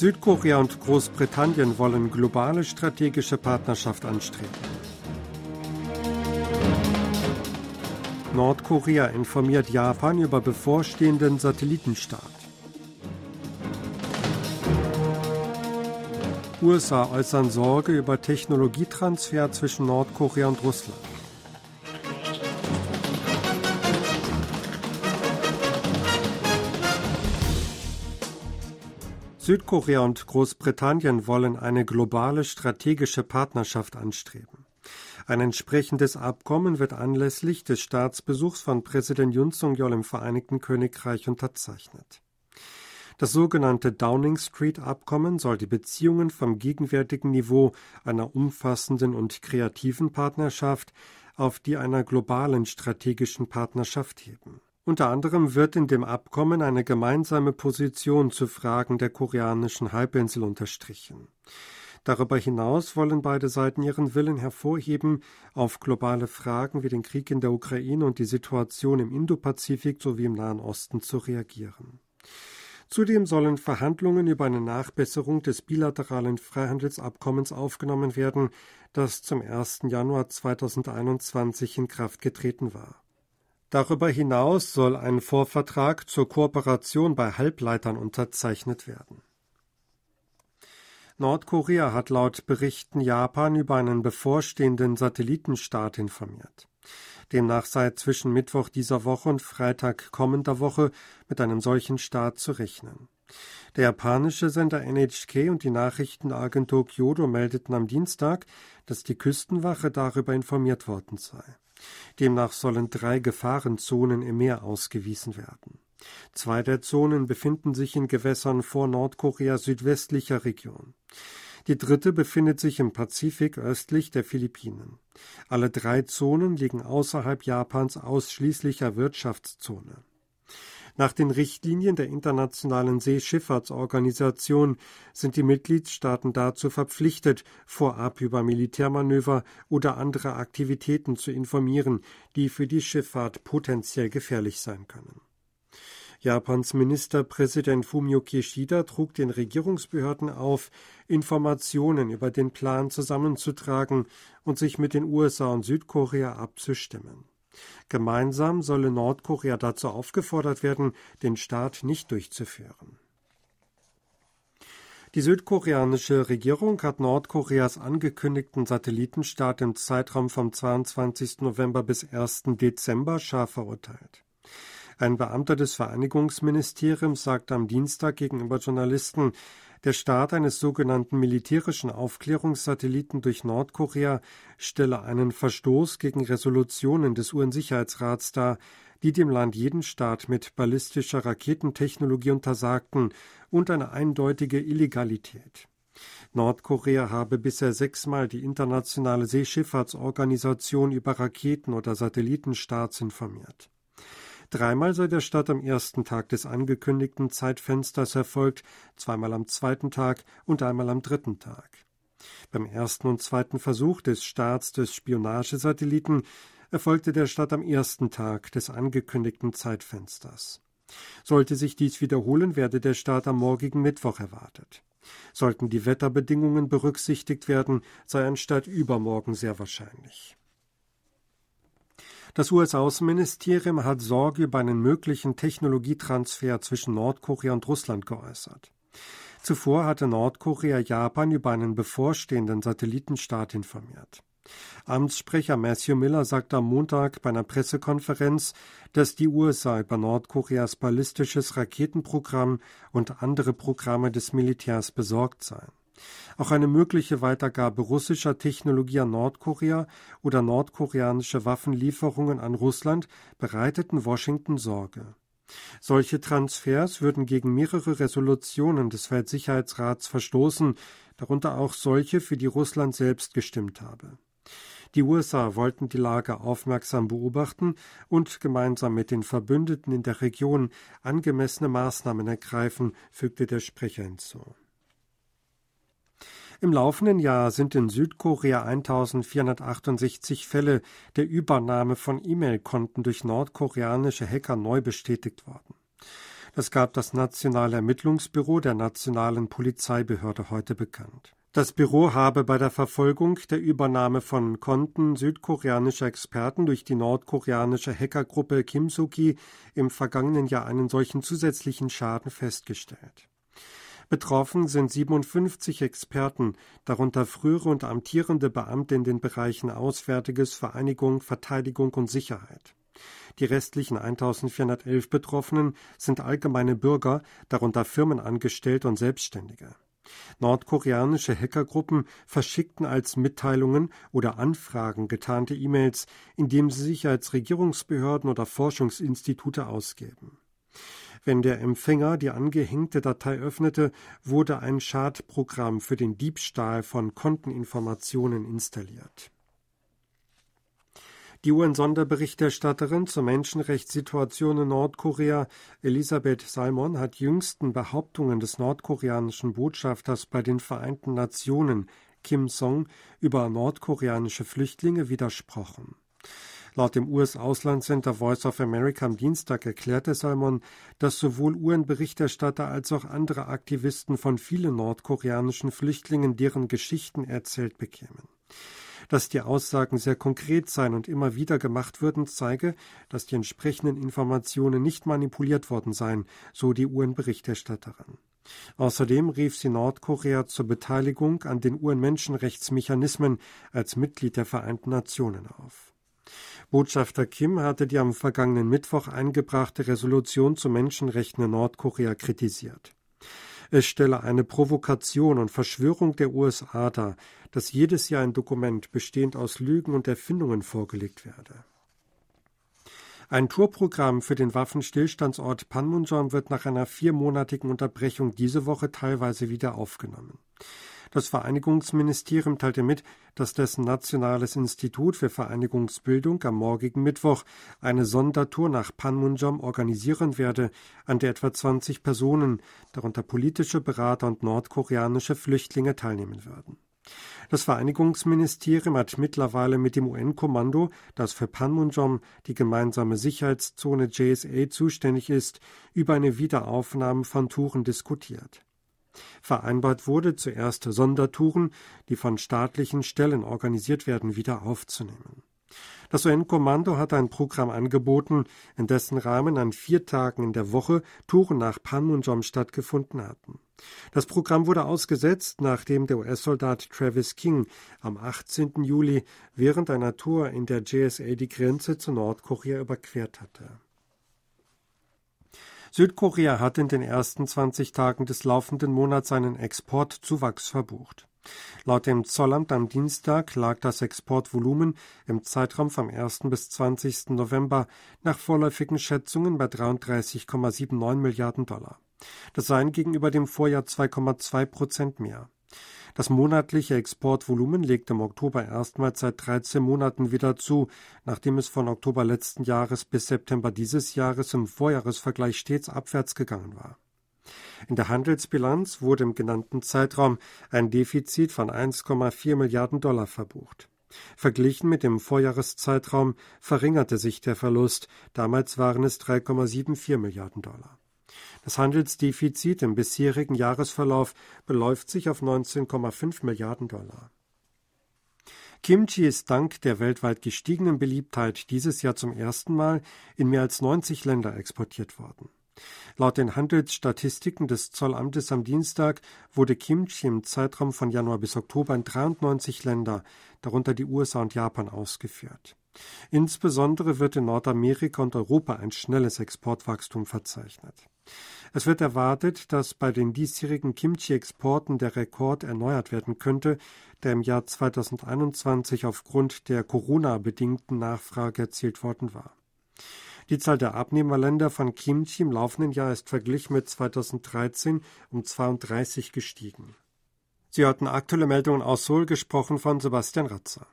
Südkorea und Großbritannien wollen globale strategische Partnerschaft anstreben. Nordkorea informiert Japan über bevorstehenden Satellitenstart. USA äußern Sorge über Technologietransfer zwischen Nordkorea und Russland. Südkorea und Großbritannien wollen eine globale strategische Partnerschaft anstreben. Ein entsprechendes Abkommen wird anlässlich des Staatsbesuchs von Präsident Yun Song-yeol im Vereinigten Königreich unterzeichnet. Das sogenannte Downing Street Abkommen soll die Beziehungen vom gegenwärtigen Niveau einer umfassenden und kreativen Partnerschaft auf die einer globalen strategischen Partnerschaft heben. Unter anderem wird in dem Abkommen eine gemeinsame Position zu Fragen der koreanischen Halbinsel unterstrichen. Darüber hinaus wollen beide Seiten ihren Willen hervorheben, auf globale Fragen wie den Krieg in der Ukraine und die Situation im Indopazifik sowie im Nahen Osten zu reagieren. Zudem sollen Verhandlungen über eine Nachbesserung des bilateralen Freihandelsabkommens aufgenommen werden, das zum 1. Januar 2021 in Kraft getreten war. Darüber hinaus soll ein Vorvertrag zur Kooperation bei Halbleitern unterzeichnet werden. Nordkorea hat laut Berichten Japan über einen bevorstehenden Satellitenstart informiert. Demnach sei zwischen Mittwoch dieser Woche und Freitag kommender Woche mit einem solchen Start zu rechnen. Der japanische Sender NHK und die Nachrichtenagentur Kyodo meldeten am Dienstag, dass die Küstenwache darüber informiert worden sei. Demnach sollen drei Gefahrenzonen im Meer ausgewiesen werden. Zwei der Zonen befinden sich in Gewässern vor Nordkoreas südwestlicher Region. Die dritte befindet sich im Pazifik östlich der Philippinen. Alle drei Zonen liegen außerhalb Japans ausschließlicher Wirtschaftszone. Nach den Richtlinien der Internationalen Seeschifffahrtsorganisation sind die Mitgliedstaaten dazu verpflichtet, vorab über Militärmanöver oder andere Aktivitäten zu informieren, die für die Schifffahrt potenziell gefährlich sein können. Japans Ministerpräsident Fumio Kishida trug den Regierungsbehörden auf, Informationen über den Plan zusammenzutragen und sich mit den USA und Südkorea abzustimmen. Gemeinsam solle Nordkorea dazu aufgefordert werden, den Staat nicht durchzuführen. Die südkoreanische Regierung hat Nordkoreas angekündigten Satellitenstart im Zeitraum vom 22. November bis 1. Dezember scharf verurteilt. Ein Beamter des Vereinigungsministeriums sagte am Dienstag gegenüber Journalisten, der Start eines sogenannten militärischen Aufklärungssatelliten durch Nordkorea stelle einen Verstoß gegen Resolutionen des UN-Sicherheitsrats dar, die dem Land jeden Staat mit ballistischer Raketentechnologie untersagten und eine eindeutige Illegalität. Nordkorea habe bisher sechsmal die internationale Seeschifffahrtsorganisation über Raketen- oder Satellitenstarts informiert. Dreimal sei der Start am ersten Tag des angekündigten Zeitfensters erfolgt, zweimal am zweiten Tag und einmal am dritten Tag. Beim ersten und zweiten Versuch des Starts des Spionagesatelliten erfolgte der Start am ersten Tag des angekündigten Zeitfensters. Sollte sich dies wiederholen, werde der Start am morgigen Mittwoch erwartet. Sollten die Wetterbedingungen berücksichtigt werden, sei ein Start übermorgen sehr wahrscheinlich. Das US-Außenministerium hat Sorge über einen möglichen Technologietransfer zwischen Nordkorea und Russland geäußert. Zuvor hatte Nordkorea Japan über einen bevorstehenden Satellitenstart informiert. Amtssprecher Matthew Miller sagte am Montag bei einer Pressekonferenz, dass die USA über Nordkoreas ballistisches Raketenprogramm und andere Programme des Militärs besorgt seien. Auch eine mögliche Weitergabe russischer Technologie an Nordkorea oder nordkoreanische Waffenlieferungen an Russland bereiteten Washington Sorge. Solche Transfers würden gegen mehrere Resolutionen des Weltsicherheitsrats verstoßen, darunter auch solche, für die Russland selbst gestimmt habe. Die USA wollten die Lage aufmerksam beobachten und gemeinsam mit den Verbündeten in der Region angemessene Maßnahmen ergreifen, fügte der Sprecher hinzu. Im laufenden Jahr sind in Südkorea 1468 Fälle der Übernahme von E-Mail-Konten durch nordkoreanische Hacker neu bestätigt worden. Das gab das Nationale Ermittlungsbüro der Nationalen Polizeibehörde heute bekannt. Das Büro habe bei der Verfolgung der Übernahme von Konten südkoreanischer Experten durch die nordkoreanische Hackergruppe Kim Soo-ki im vergangenen Jahr einen solchen zusätzlichen Schaden festgestellt. Betroffen sind 57 Experten, darunter frühere und amtierende Beamte in den Bereichen Auswärtiges, Vereinigung, Verteidigung und Sicherheit. Die restlichen 1411 Betroffenen sind allgemeine Bürger, darunter Firmenangestellte und Selbstständige. Nordkoreanische Hackergruppen verschickten als Mitteilungen oder Anfragen getarnte E-Mails, indem sie sich als Regierungsbehörden oder Forschungsinstitute ausgeben. Wenn der Empfänger die angehängte Datei öffnete, wurde ein Schadprogramm für den Diebstahl von Konteninformationen installiert die UN-Sonderberichterstatterin zur Menschenrechtssituation in Nordkorea, Elisabeth Salmon, hat jüngsten Behauptungen des nordkoreanischen Botschafters bei den Vereinten Nationen, Kim Song, über nordkoreanische Flüchtlinge widersprochen. Laut dem US-Auslandscenter Voice of America am Dienstag erklärte Salmon, dass sowohl UN-Berichterstatter als auch andere Aktivisten von vielen nordkoreanischen Flüchtlingen deren Geschichten erzählt bekämen. Dass die Aussagen sehr konkret seien und immer wieder gemacht würden, zeige, dass die entsprechenden Informationen nicht manipuliert worden seien, so die UN-Berichterstatterin. Außerdem rief sie Nordkorea zur Beteiligung an den UN-Menschenrechtsmechanismen als Mitglied der Vereinten Nationen auf. Botschafter Kim hatte die am vergangenen Mittwoch eingebrachte Resolution zu Menschenrechten in Nordkorea kritisiert. Es stelle eine Provokation und Verschwörung der USA dar, dass jedes Jahr ein Dokument bestehend aus Lügen und Erfindungen vorgelegt werde. Ein Tourprogramm für den Waffenstillstandsort Panmunjom wird nach einer viermonatigen Unterbrechung diese Woche teilweise wieder aufgenommen. Das Vereinigungsministerium teilte mit, dass dessen Nationales Institut für Vereinigungsbildung am morgigen Mittwoch eine Sondertour nach Panmunjom organisieren werde, an der etwa 20 Personen, darunter politische Berater und nordkoreanische Flüchtlinge, teilnehmen würden. Das Vereinigungsministerium hat mittlerweile mit dem UN-Kommando, das für Panmunjom, die gemeinsame Sicherheitszone JSA, zuständig ist, über eine Wiederaufnahme von Touren diskutiert. Vereinbart wurde, zuerst Sondertouren, die von staatlichen Stellen organisiert werden, wieder aufzunehmen. Das UN-Kommando hat ein Programm angeboten, in dessen Rahmen an vier Tagen in der Woche Touren nach Panmunjom stattgefunden hatten. Das Programm wurde ausgesetzt, nachdem der US-Soldat Travis King am 18. Juli während einer Tour in der JSA die Grenze zu Nordkorea überquert hatte. Südkorea hat in den ersten 20 Tagen des laufenden Monats seinen Exportzuwachs verbucht. Laut dem Zollamt am Dienstag lag das Exportvolumen im Zeitraum vom 1. bis 20. November nach vorläufigen Schätzungen bei 33,79 Milliarden Dollar. Das seien gegenüber dem Vorjahr 2,2 Prozent mehr. Das monatliche Exportvolumen legte im Oktober erstmals seit 13 Monaten wieder zu, nachdem es von Oktober letzten Jahres bis September dieses Jahres im Vorjahresvergleich stets abwärts gegangen war. In der Handelsbilanz wurde im genannten Zeitraum ein Defizit von 1,4 Milliarden Dollar verbucht. Verglichen mit dem Vorjahreszeitraum verringerte sich der Verlust, damals waren es 3,74 Milliarden Dollar. Das Handelsdefizit im bisherigen Jahresverlauf beläuft sich auf 19,5 Milliarden Dollar. Kimchi ist dank der weltweit gestiegenen Beliebtheit dieses Jahr zum ersten Mal in mehr als 90 Länder exportiert worden. Laut den Handelsstatistiken des Zollamtes am Dienstag wurde Kimchi im Zeitraum von Januar bis Oktober in 93 Länder, darunter die USA und Japan, ausgeführt. Insbesondere wird in Nordamerika und Europa ein schnelles Exportwachstum verzeichnet. Es wird erwartet, dass bei den diesjährigen Kimchi-Exporten der Rekord erneuert werden könnte, der im Jahr 2021 aufgrund der Corona-bedingten Nachfrage erzielt worden war. Die Zahl der Abnehmerländer von Kimchi im laufenden Jahr ist verglichen mit 2013 um 32 gestiegen. Sie hörten aktuelle Meldungen aus Seoul, gesprochen von Sebastian Ratzer.